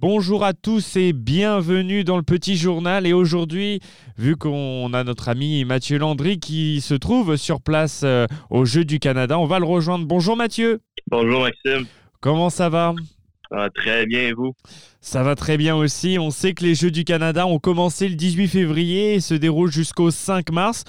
Bonjour à tous et bienvenue dans le petit journal. Et aujourd'hui, vu qu'on a notre ami Mathieu Landry qui se trouve sur place euh, au Jeu du Canada, on va le rejoindre. Bonjour Mathieu. Bonjour Maxime. Comment ça va? Très bien et vous? Ça va très bien aussi. On sait que les Jeux du Canada ont commencé le 18 février et se déroulent jusqu'au 5 mars.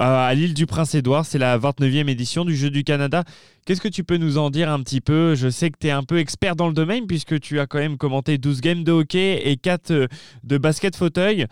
Euh, à l'île du Prince-Édouard. C'est la 29e édition du Jeu du Canada. Qu'est-ce que tu peux nous en dire un petit peu? Je sais que tu es un peu expert dans le domaine puisque tu as quand même commenté 12 games de hockey et 4 euh, de basket fauteuil.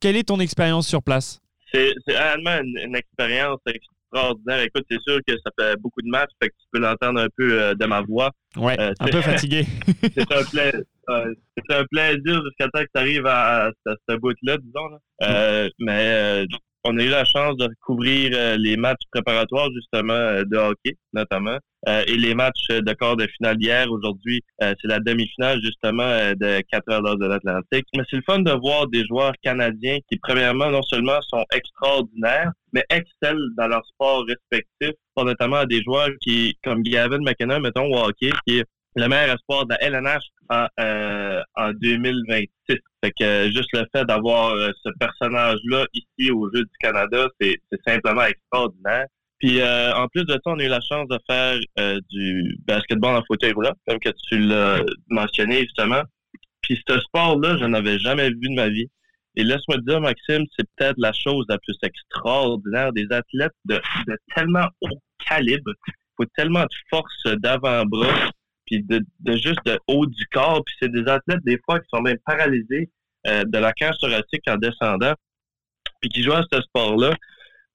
quelle est ton expérience sur place? C'est réellement une, expérience extraordinaire. Écoute, c'est sûr que ça fait beaucoup de matchs, fait que tu peux l'entendre un peu euh, de ma voix. Ouais, un peu fatigué. c'est un plaisir. c'est un plaisir jusqu'à temps que tu arrives à, ce bout-là, disons. mais on a eu la chance de couvrir euh, les matchs préparatoires justement euh, de hockey notamment euh, et les matchs de quart de finale hier. Aujourd'hui, c'est la demi-finale justement de 4 heures de l'Atlantique. Mais c'est le fun de voir des joueurs canadiens qui premièrement non seulement sont extraordinaires, mais excellent dans leur sport respectif. Notamment des joueurs qui, comme Gavin McKenna, mettons, au hockey, qui est le meilleur espoir de la LNH en, euh, en 2026. Fait que euh, juste le fait d'avoir euh, ce personnage-là ici au Jeu du Canada, c'est simplement extraordinaire. Puis en plus de ça, on a eu la chance de faire du basketball en fauteuil roulant, comme que tu l'as mentionné justement. Puis ce sport-là, je n'avais jamais vu de ma vie. Et laisse-moi te dire, Maxime, c'est peut-être la chose la plus extraordinaire des athlètes de, de tellement haut calibre. Il faut tellement de force d'avant-bras puis de, juste de haut du corps. Puis c'est des athlètes, des fois, qui sont même paralysés euh, de la cage thoracique en descendant, puis qui jouent à ce sport-là.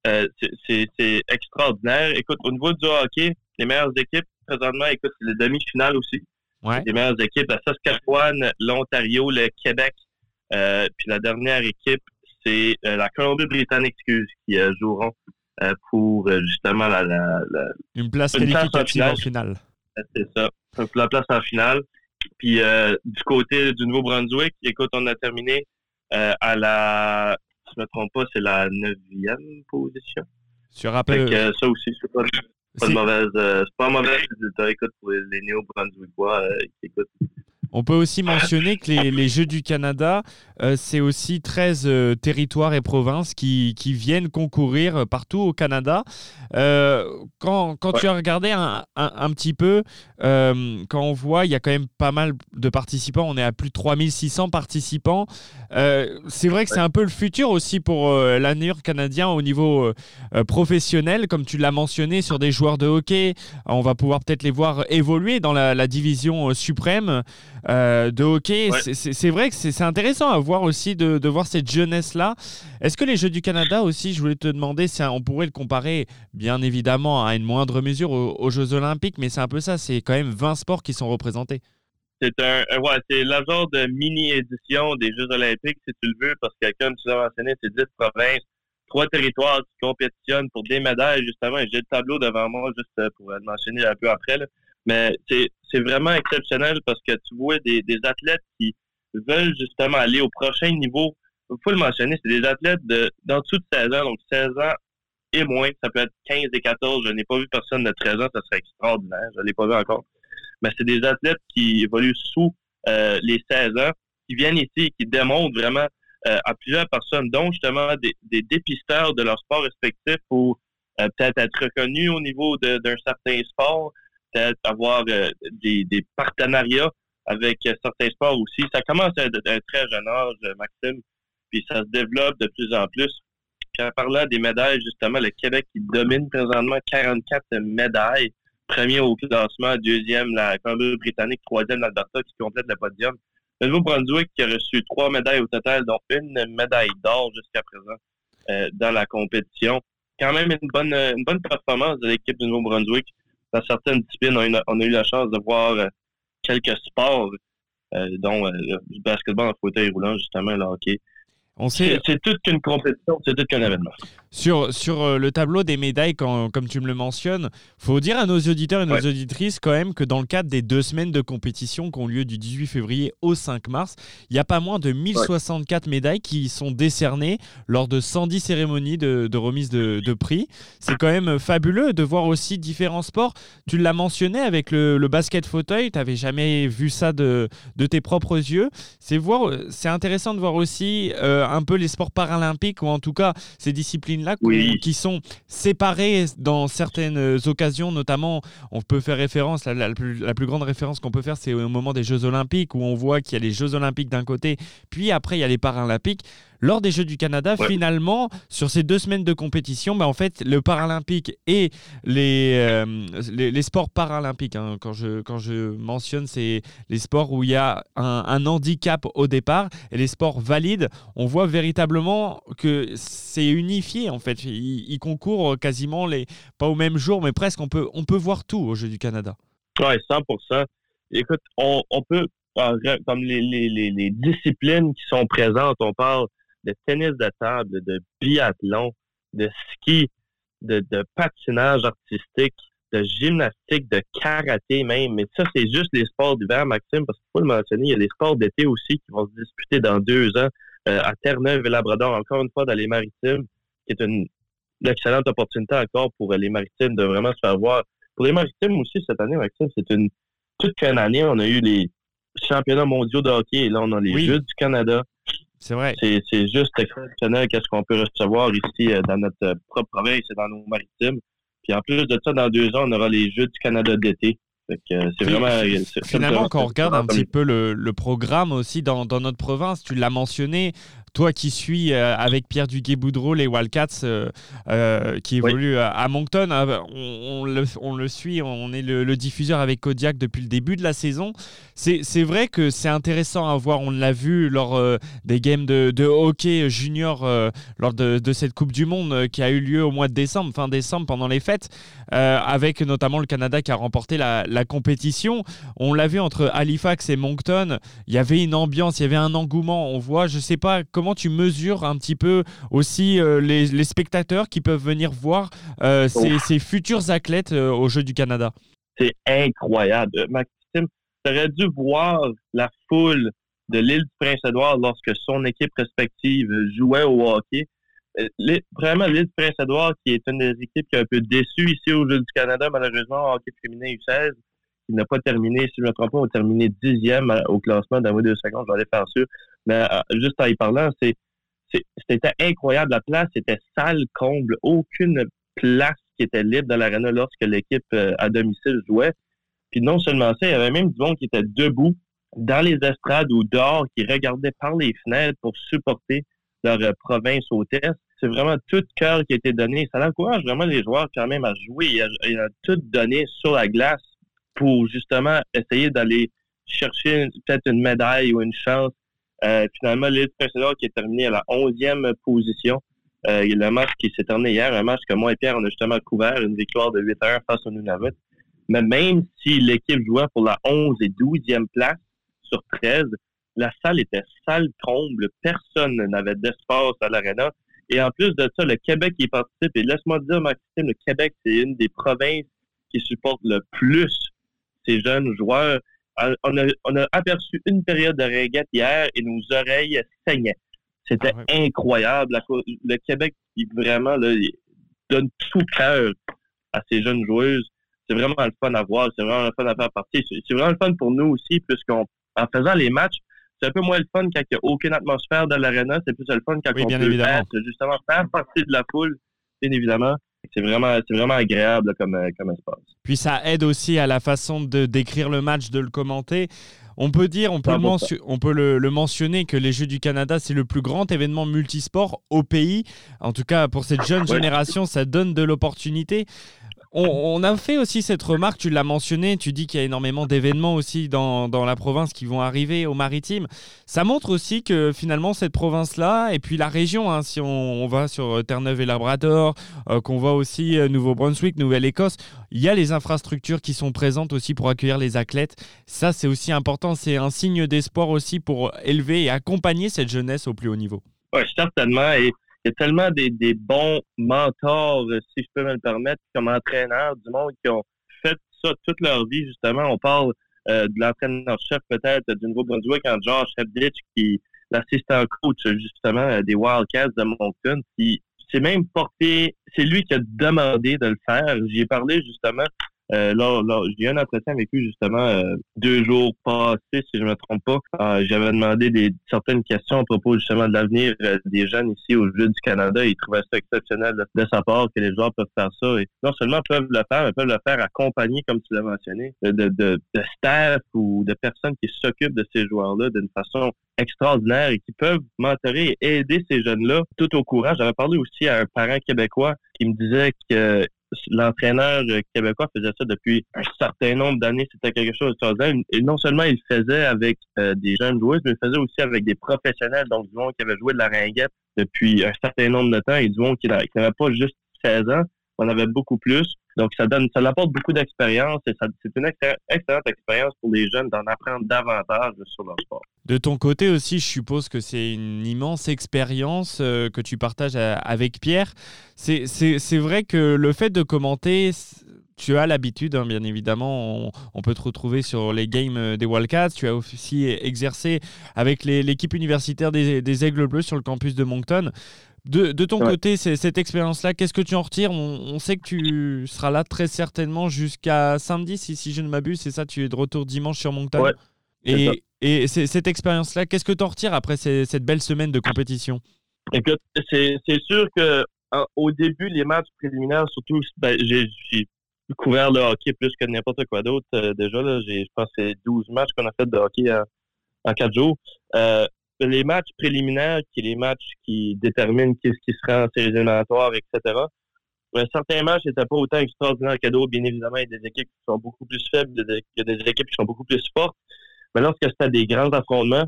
Euh, c'est extraordinaire. Écoute, au niveau du hockey, les meilleures équipes, présentement, écoute, c'est les demi-finales aussi. Les meilleures équipes, la Saskatchewan, l'Ontario, le Québec. Euh, puis la dernière équipe, c'est la Colombie-Britannique, qui joueront pour justement la, Une place qualificative en finale. C'est ça la place en finale. Puis euh, du côté du Nouveau-Brunswick, écoute, on a terminé euh, à la, si je me trompe pas, c'est la neuvième position. Sur rappel. Euh, ça aussi, c'est pas, pas, mauvaise, c'est pas un mauvais résultat, écoute, pour les Néo-Brunswickois qui écoutent. On peut aussi mentionner que les, Jeux du Canada, euh, c'est aussi 13 euh, territoires et provinces qui, viennent concourir euh, partout au Canada. quand, tu as regardé un, petit peu, quand on voit, il y a quand même pas mal de participants, on est à plus de 3600 participants. C'est vrai que c'est un peu le futur aussi pour l'annure canadien au niveau professionnel, comme tu l'as mentionné, sur des joueurs de hockey. On va pouvoir peut-être les voir évoluer dans la, la division suprême. Euh, de hockey. C'est vrai que c'est intéressant à voir aussi de, voir cette jeunesse-là. Est-ce que les Jeux du Canada aussi, je voulais te demander, on pourrait le comparer bien évidemment à une moindre mesure aux, Jeux olympiques, mais c'est un peu ça, c'est quand même 20 sports qui sont représentés. C'est un, euh, ouais, c'est la genre de mini-édition des Jeux olympiques, si tu le veux, parce que comme tu l'as mentionné, c'est 10 provinces, trois territoires qui compétitionnent pour des médailles, justement. J'ai le tableau devant moi, juste euh, pour le mentionner un peu après. Là. Mais c'est vraiment exceptionnel parce que tu vois des, des athlètes qui veulent justement aller au prochain niveau. Il faut le mentionner, c'est des athlètes de d'en dessous de 16 ans, donc 16 ans et moins. Ça peut être 15 et 14. Je n'ai pas vu personne de 13 ans, ça serait extraordinaire. Je ne l'ai pas vu encore. Mais c'est des athlètes qui évoluent sous euh, les 16 ans, qui viennent ici et qui démontrent vraiment euh, à plusieurs personnes, dont justement des, des, dépisteurs de leur sport respectif pour euh, peut-être être reconnus au niveau d'un certain sport, peut-être avoir euh, des, partenariats avec certains sports aussi. Ça commence à un très jeune âge, Maxime, puis ça se développe de plus en plus. Puis en parlant des médailles, justement, le Québec qui domine présentement 44 médailles. Premier au classement, deuxième la Colombie-Britannique, troisième l'Alberta qui complète le podium. Le Nouveau-Brunswick qui a reçu trois médailles au total, dont une médaille d'or jusqu'à présent dans la compétition. Quand même une bonne, une bonne performance de l'équipe du Nouveau-Brunswick dans certaines disciplines, on a, eu la chance de voir euh, quelques sports, euh, dont euh, le basketball en fauteuil roulant, justement, le hockey. C'est toute une compétition, c'est tout qu'un événement. Sur, sur euh, le tableau des médailles, quand, comme tu me le mentionnes, faut dire à nos auditeurs et nos auditrices quand même que dans le cadre des deux semaines de compétition qui ont lieu du 18 février au 5 mars, il n'y a pas moins de 1064 médailles qui sont décernées lors de 110 cérémonies de, remise de, prix. C'est quand même fabuleux de voir aussi différents sports. Tu l'as mentionné avec le, basket fauteuil, tu n'avais jamais vu ça de, de tes propres yeux. C'est intéressant de voir aussi euh, un peu les sports paralympiques ou en tout cas ces qui sont séparées dans certaines occasions, notamment on peut faire référence, la, la, plus, la plus, grande référence qu'on peut faire c'est au moment des Jeux olympiques où on voit qu'il y a les Jeux olympiques d'un côté, puis après il y a les paralympiques lors des Jeux du Canada, finalement, sur ces deux semaines de compétition, bah, en fait, le paralympique et les, euh, les, sports paralympiques, hein, quand, je, quand je mentionne, c'est les sports où il y a un, handicap au départ et les sports valides, on voit véritablement que c'est unifié, en fait. Ils, concourent quasiment, les, pas au même jour, mais presque, on peut, on peut voir tout aux Jeux du Canada. Oui, 100 Écoute, on, on peut, comme les, les, les disciplines qui sont présentes, on parle de tennis de table, de biathlon, de ski, de, patinage artistique, de gymnastique, de karaté même. Mais ça, c'est juste les sports d'hiver, Maxime, parce qu'il faut le mentionner. Il y a les sports d'été aussi qui vont se disputer dans deux ans euh, à Terre-Neuve et Labrador, encore une fois dans les maritimes, qui est une, excellente opportunité encore pour les maritimes de vraiment se faire voir. Pour les maritimes aussi, cette année, Maxime, c'est une toute qu'une année. On a eu les championnats mondiaux de hockey et là, on a les Jeux du Canada. C'est vrai. C'est juste exceptionnel qu'est-ce qu'on peut recevoir ici euh, dans notre euh, propre province et dans nos maritimes. Puis en plus de ça, dans deux ans, on aura les Jeux du Canada d'été. Euh, c'est vraiment. Finalement, quand on regarde un petit peu le, le programme aussi dans, dans, notre province, tu l'as mentionné, toi qui suis euh, avec Pierre Duguay-Boudreau les Wildcats euh, euh, qui évoluent à Moncton, on, le, suit, on est le, diffuseur avec Kodiak depuis le début de la saison. C'est vrai que c'est intéressant à voir, on l'a vu lors des games de, hockey junior lors de, cette Coupe du Monde qui a eu lieu au mois de décembre, fin décembre, pendant les fêtes, avec notamment le Canada qui a remporté la, la compétition. On l'a vu entre Halifax et Moncton, il y avait une ambiance, il y avait un engouement. On voit, je sais pas comment comment tu mesures un petit peu aussi euh, les, spectateurs qui peuvent venir voir euh, ces, futurs athlètes euh, aux Jeux du Canada? C'est incroyable. Maxime, tu aurais dû voir la foule de l'île du Prince-Édouard lorsque son équipe respective jouait au hockey. Vraiment, l'île du Prince-Édouard, qui est une des équipes qui est un peu déçue ici aux Jeux du Canada, malheureusement, en hockey féminin U16, qui n'a pas terminé, si je ne me trompe pas, a terminé dixième au classement d'un deux secondes, aller faire sûr. Mais euh, juste en y parlant, c'était incroyable. La place était sale, comble, aucune place qui était libre dans l'arena lorsque l'équipe euh, à domicile jouait. Puis non seulement ça, il y avait même du monde qui était debout dans les estrades ou dehors, qui regardait par les fenêtres pour supporter leur euh, province hôtesse. C'est vraiment tout cœur qui a été donné. Ça encourage vraiment les joueurs quand même à jouer. Il a, a tout donné sur la glace pour justement essayer d'aller chercher peut-être une médaille ou une chance euh, finalement, l'île précédente qui est terminé à la 11e position. Euh, le match qui s'est terminé hier, un match que moi et Pierre, on a justement couvert, une victoire de 8 heures face au Nunavut. Mais même si l'équipe jouait pour la 11 et 12e place sur 13, la salle était sale comble. Personne n'avait d'espace à l'aréna. Et en plus de ça, le Québec y participe. Et laisse-moi dire, Maxime, le Québec, c'est une des provinces qui supporte le plus ces jeunes joueurs. Euh, on a, aperçu une période de régate hier et nos oreilles saignaient. C'était ah incroyable. Le Québec, il vraiment donne tout cœur à ces jeunes joueuses. C'est vraiment le fun à voir. C'est vraiment le fun à faire partie. C'est vraiment le fun pour nous aussi, puisqu'en faisant les matchs, c'est un peu moins le fun quand il n'y a aucune atmosphère dans l'aréna. C'est plus le fun quand on peut justement faire partie de la foule, bien évidemment c'est vraiment, c'est vraiment agréable comme, euh, comme espace. Puis ça aide aussi à la façon de décrire le match, de le commenter. On peut dire, on peut, le, on peut le, mentionner que les Jeux du Canada, c'est le plus grand événement multisport au pays. En tout cas, pour cette jeune génération, ça donne de l'opportunité. On, a fait aussi cette remarque, tu l'as mentionné, tu dis qu'il y a énormément d'événements aussi dans, la province qui vont arriver au maritime. Ça montre aussi que finalement cette province-là, et puis la région, hein, si on, va sur Terre-Neuve et Labrador, euh, qu'on voit aussi euh, Nouveau-Brunswick, Nouvelle-Écosse, il y a les infrastructures qui sont présentes aussi pour accueillir les athlètes. Ça, c'est aussi important, c'est un signe d'espoir aussi pour élever et accompagner cette jeunesse au plus haut niveau. Oui, certainement. Il y a tellement des, bons mentors, si je peux me le permettre, comme entraîneurs du monde qui ont fait ça toute leur vie, justement. On parle de l'entraîneur-chef peut-être du Nouveau-Brunswick en George Hebditch, qui l'assistant coach justement des Wildcats de Moncton, qui s'est même porté, c'est lui qui a demandé de le faire. J'y ai parlé justement euh, là, j'ai eu un entretien avec lui justement euh, deux jours passés, si je ne me trompe pas. Euh, j'avais demandé des, certaines questions à propos justement de l'avenir des jeunes ici au Jeux du Canada. Il trouvait ça exceptionnel de, sa part que les joueurs peuvent faire ça. Et non seulement peuvent le faire, mais peuvent le faire accompagné, comme tu l'as mentionné, de, de, de, staff ou de personnes qui s'occupent de ces joueurs-là d'une façon extraordinaire et qui peuvent mentorer et aider ces jeunes-là tout au courant. J'avais parlé aussi à un parent québécois qui me disait que l'entraîneur québécois faisait ça depuis un certain nombre d'années. C'était quelque chose de Et non seulement il faisait avec euh, des jeunes joueurs, mais il faisait aussi avec des professionnels, donc du monde qui avait joué de la ringuette depuis un certain nombre de temps et du monde qui n'avait pas juste 16 ans, on avait beaucoup plus. Donc, ça donne, ça apporte beaucoup d'expérience et c'est une excellente expérience pour les jeunes d'en apprendre davantage sur leur sport. De ton côté aussi, je suppose que c'est une immense expérience euh, que tu partages avec Pierre. C'est vrai que le fait de commenter, tu as l'habitude, hein, bien évidemment, on, peut te retrouver sur les games euh, des Wildcats. Tu as aussi exercé avec l'équipe universitaire des, Aigles Bleus sur le campus de Moncton. De, ton côté, cette expérience-là, qu'est-ce que tu en retires on, sait que tu seras là très certainement jusqu'à samedi, si, si je ne m'abuse. C'est ça, tu es de retour dimanche sur Moncton. et, et cette expérience-là, qu'est-ce que tu en retires après cette belle semaine de compétition? Écoute, c'est sûr que au début, les matchs préliminaires, surtout, ben, j'ai couvert le hockey plus que n'importe quoi d'autre. Euh, déjà, je pense que c'est 12 matchs qu'on a fait de hockey en, 4 jours. Euh, les matchs préliminaires, qui les matchs qui déterminent qui, qui sera en séries éliminatoires, etc. Un certain match n'était pas autant extraordinaire que d'autres. Bien évidemment, il y a des équipes qui sont beaucoup plus faibles, il y a des équipes qui sont beaucoup plus fortes. Mais lorsque c'était des grands affrontements,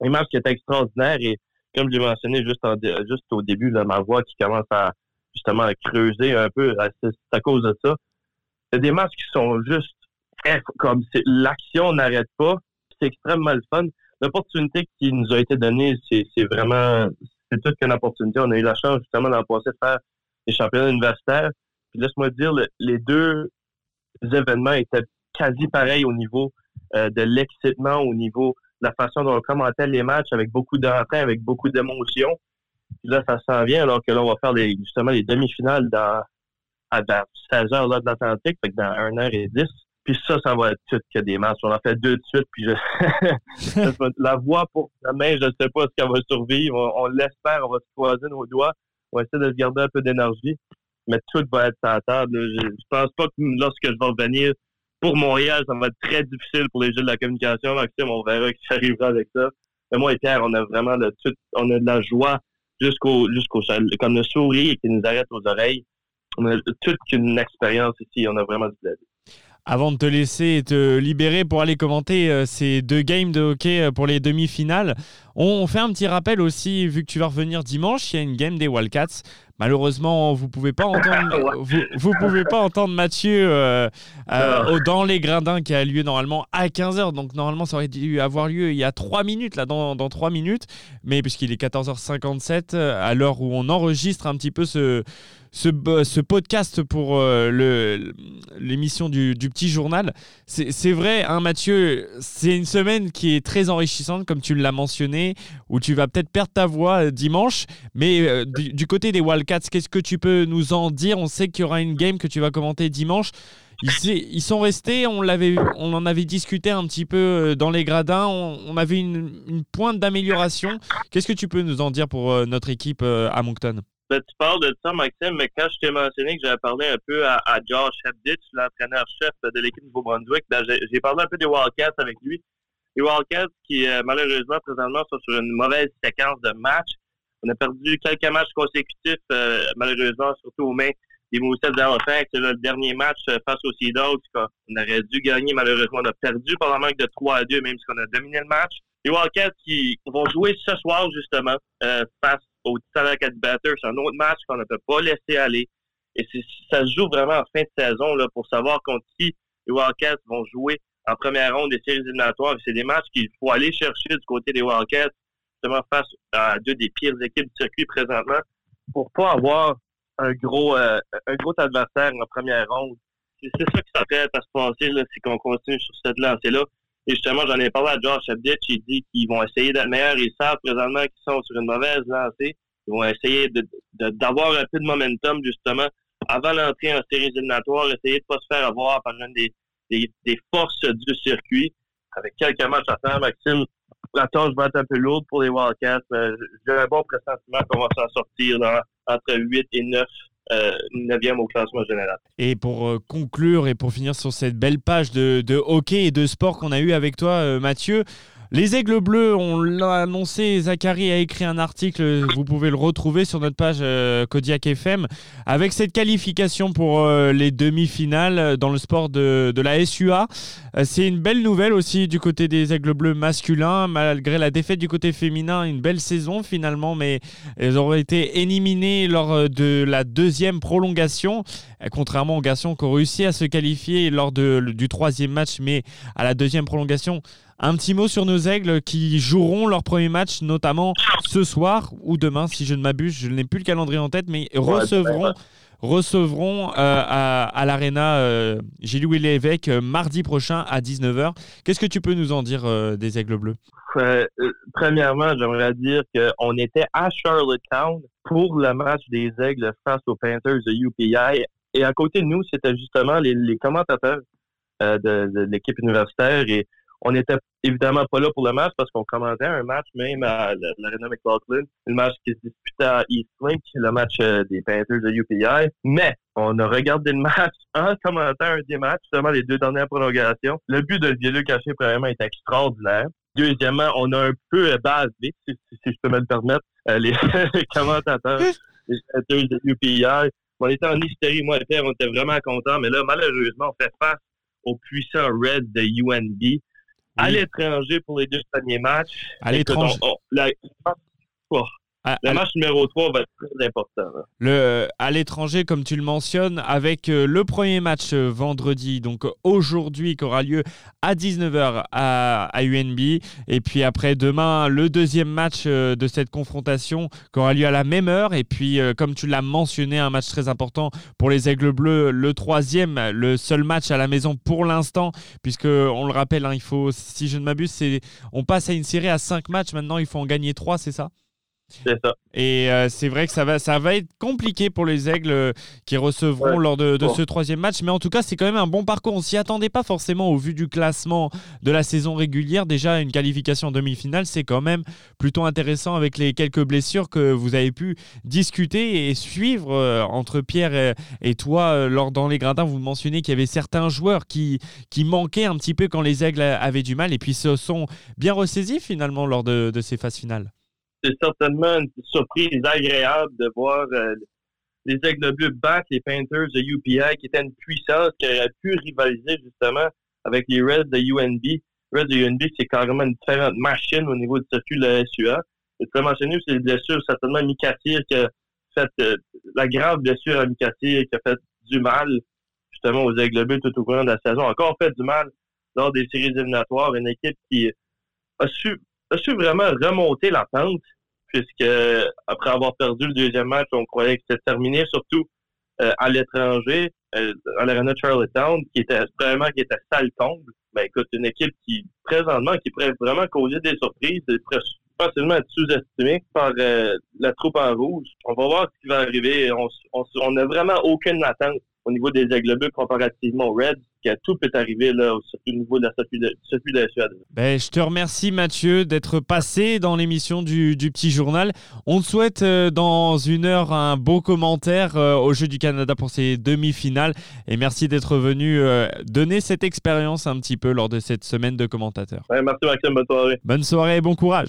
les matchs qui étaient extraordinaires et comme j'ai mentionné juste, juste au début, de ma voix qui commence à justement à creuser un peu, c'est à cause de ça. C'est des matchs qui sont juste comme l'action n'arrête pas. C'est extrêmement le fun l'opportunité qui nous a été donnée, c'est vraiment, c'est toute qu'une opportunité. On a eu la chance justement d'en passer de faire des championnats universitaires. Puis laisse-moi dire, les deux événements étaient quasi pareils au niveau euh, de l'excitement, au niveau de la façon dont on commentait les matchs avec beaucoup d'entrain, avec beaucoup d'émotion. Puis là, ça s'en vient alors que là, on va faire les, justement les demi-finales dans, à, 16 heures de l'Atlantique, fait que dans 1 heure et 10. Puis ça, ça va être tout que des matchs. On en fait deux de suite, puis je... la voix pour demain, je ne sais pas ce qu'elle va survivre. On, l'espère, on va se croiser nos doigts. On va essayer de se garder un peu d'énergie. Mais tout va être à table. Je, ne pense pas que lorsque je vais revenir pour Montréal, ça va être très difficile pour les jeux de la communication. Maxime, on verra qui arrivera avec ça. Mais moi et Pierre, on a vraiment de, tout, on a de la joie jusqu'au jusqu'au comme le sourire qui nous arrête aux oreilles. On a toute une expérience ici. On a vraiment du plaisir. Avant de te laisser te libérer pour aller commenter euh, ces deux games de hockey euh, pour les demi-finales, on fait un petit rappel aussi, vu que tu vas revenir dimanche, il y a une game des Wildcats. Malheureusement, vous pouvez pas entendre, vous, pouvez pas entendre Mathieu euh, dans les Grindins qui a lieu normalement à 15h. Donc normalement, ça aurait dû avoir lieu il y a 3 minutes, là, dans, dans 3 minutes. Mais puisqu'il est 14h57, à l'heure où on enregistre un petit peu ce, ce, podcast pour euh, l'émission du, petit journal. C'est vrai, hein, Mathieu, c'est une semaine qui est très enrichissante, comme tu l'as mentionné, où tu vas peut-être perdre ta voix euh, dimanche. Mais euh, du, côté des Wildcats, qu'est-ce que tu peux nous en dire? On sait qu'il y aura une game que tu vas commenter dimanche. Ils, sont restés, on, on en avait discuté un petit peu dans les gradins, on, avait une, une pointe d'amélioration. Qu'est-ce que tu peux nous en dire pour notre équipe à Moncton? Ben, tu parles de ça, Maxime, mais quand je t'ai mentionné que j'avais parlé un peu à, Josh Hebditch, l'entraîneur-chef de l'équipe de Nouveau-Brunswick, ben, j'ai parlé un peu des Wildcats avec lui. Les Wildcats qui, euh, malheureusement, présentement, sont sur une mauvaise séquence de matchs. On a perdu quelques matchs consécutifs, euh, malheureusement, surtout aux mains des Moussets d'Halifax. C'est le dernier match euh, face aux Sea qu'on aurait dû gagner. Malheureusement, on a perdu par la manque de 3 à 2, même si on a dominé le match. Les Wildcats qui vont jouer ce soir, justement, face au Titan Batters. C'est un autre match qu'on ne peut pas laisser aller. Et ça se joue vraiment en fin de saison là, pour savoir contre qui les Wildcats vont jouer en première ronde des séries éliminatoires. C'est des matchs qu'il faut aller chercher du côté des Wildcats justement face à deux des pires équipes du circuit présentement pour pas avoir un gros euh, un gros adversaire en première ronde. C'est ça qui s'apprête à se passer, là, c'est qu'on continue sur cette lancée-là. Et justement, j'en ai parlé à Josh Abditch, il dit qu'ils vont essayer d'être meilleurs. Ils savent présentement qu'ils sont sur une mauvaise lancée. Ils vont essayer d'avoir de, un peu de momentum, justement, avant l'entrée en séries éliminatoires, essayer de pas se faire avoir par une des, des, forces du circuit. Avec quelques matchs à faire, Maxime, la tâche va être un peu lourde pour les Wildcats, j'ai un bon pressentiment qu'on va s'en sortir entre 8 et 9 euh, 9e au classement général. Et pour euh, conclure et pour finir sur cette belle page de, de hockey et de sport qu'on a eu avec toi, euh, Mathieu, les Aigles Bleus, on l'a annoncé, Zachary a écrit un article, vous pouvez le retrouver sur notre page euh, Kodiak FM, avec cette qualification pour euh, les demi-finales dans le sport de, la SUA. Euh, c'est une belle nouvelle aussi du côté des Aigles Bleus masculins, malgré la défaite du côté féminin, une belle saison finalement, mais elles auraient été éliminées lors de la deuxième prolongation, contrairement aux garçons qui ont réussi à se qualifier lors du troisième match, mais à la deuxième prolongation, un petit mot sur nos aigles qui joueront leur premier match, notamment ce soir ou demain, si je ne m'abuse. Je n'ai plus le calendrier en tête, mais recevront, recevront euh, à, à l'Arena euh, Gilles Lévesque euh, mardi prochain à 19h. Qu'est-ce que tu peux nous en dire des aigles bleus? premièrement, j'aimerais dire qu'on était à Charlottetown pour le match des aigles face aux Panthers de UPI. Et à côté de nous, c'était justement les, commentateurs de, de l'équipe universitaire et on n'était évidemment pas là pour le match parce qu'on commentait un match même à l'Arena McLaughlin, le match qui se disputait à Eastlink, le match euh, des Panthers de UPI. Mais on a regardé le match en commentant un des matchs, justement les deux dernières prolongations. Le but de Vieux Caché, premièrement, est extraordinaire. Deuxièmement, on a un peu euh, basé, si, je peux me le permettre, euh, les, commentateurs des Panthers de UPI. On était en hystérie, moi et Pierre, on était vraiment contents, mais là, malheureusement, on fait face aux puissants Reds de UNB à l'étranger pour les deux derniers matchs. À l'étranger. Le match numéro 3 va être très important. Le, à l'étranger, comme tu le mentionnes, avec euh, le premier match euh, vendredi, donc aujourd'hui, qui aura lieu à 19h à, à, UNB. Et puis après, demain, le deuxième match euh, de cette confrontation qui aura lieu à la même heure. Et puis, comme tu l'as mentionné, un match très important pour les Aigles Bleus, le troisième, le seul match à la maison pour l'instant, puisque on le rappelle, hein, il faut, si je ne m'abuse, on passe à une série à 5 matchs. Maintenant, il faut en gagner 3, c'est ça? C'est ça. Et euh, c'est vrai que ça va, ça va être compliqué pour les Aigles euh, qui recevront lors de, ce troisième match. Mais en tout cas, c'est quand même un bon parcours. On s'y attendait pas forcément au vu du classement de la saison régulière. Déjà, une qualification en demi-finale, c'est quand même plutôt intéressant avec les quelques blessures que vous avez pu discuter et suivre euh, entre Pierre et, toi. lors dans les gradins, vous mentionnez qu'il y avait certains joueurs qui, qui manquaient un petit peu quand les Aigles avaient du mal et puis se sont bien ressaisis finalement lors de ces phases finales c'est certainement une surprise agréable de voir euh, les Aigles Bleus battre les Panthers de UPI, qui étaient une puissance qui aurait pu rivaliser justement avec les Reds de UNB. Reds de UNB, c'est carrément une différente machine au niveau du circuit de la SUA. Et très mentionné, c'est les blessures, certainement Mikatir qui a fait euh, la grave blessure à Mikatir qui a fait du mal justement aux Aigles Bleus tout au cours de la saison. Encore fait du mal lors des séries éliminatoires. Une équipe qui a su, a su vraiment remonter la pente puisque après avoir perdu le deuxième match, on croyait que c'était terminé, surtout euh, à l'étranger, euh, à l'Arena Charlottetown, qui était vraiment qui était sale comble. Ben écoute, une équipe qui présentement qui pourrait vraiment causer des surprises, facilement être sous-estimée par euh, la troupe en rouge. On va voir ce qui va arriver. On n'a vraiment aucune attente au niveau des Aigles comparativement aux Reds tout peut arriver là, au niveau de la circuit de, la Suède. Ben, je te remercie Mathieu d'être passé dans l'émission du, Petit Journal. On te souhaite euh, dans une heure un beau commentaire euh, au Jeu du Canada pour ces demi-finales et merci d'être venu euh, donner cette expérience un petit peu lors de cette semaine de commentateurs. merci Maxime, bonne soirée. Bonne soirée et bon courage.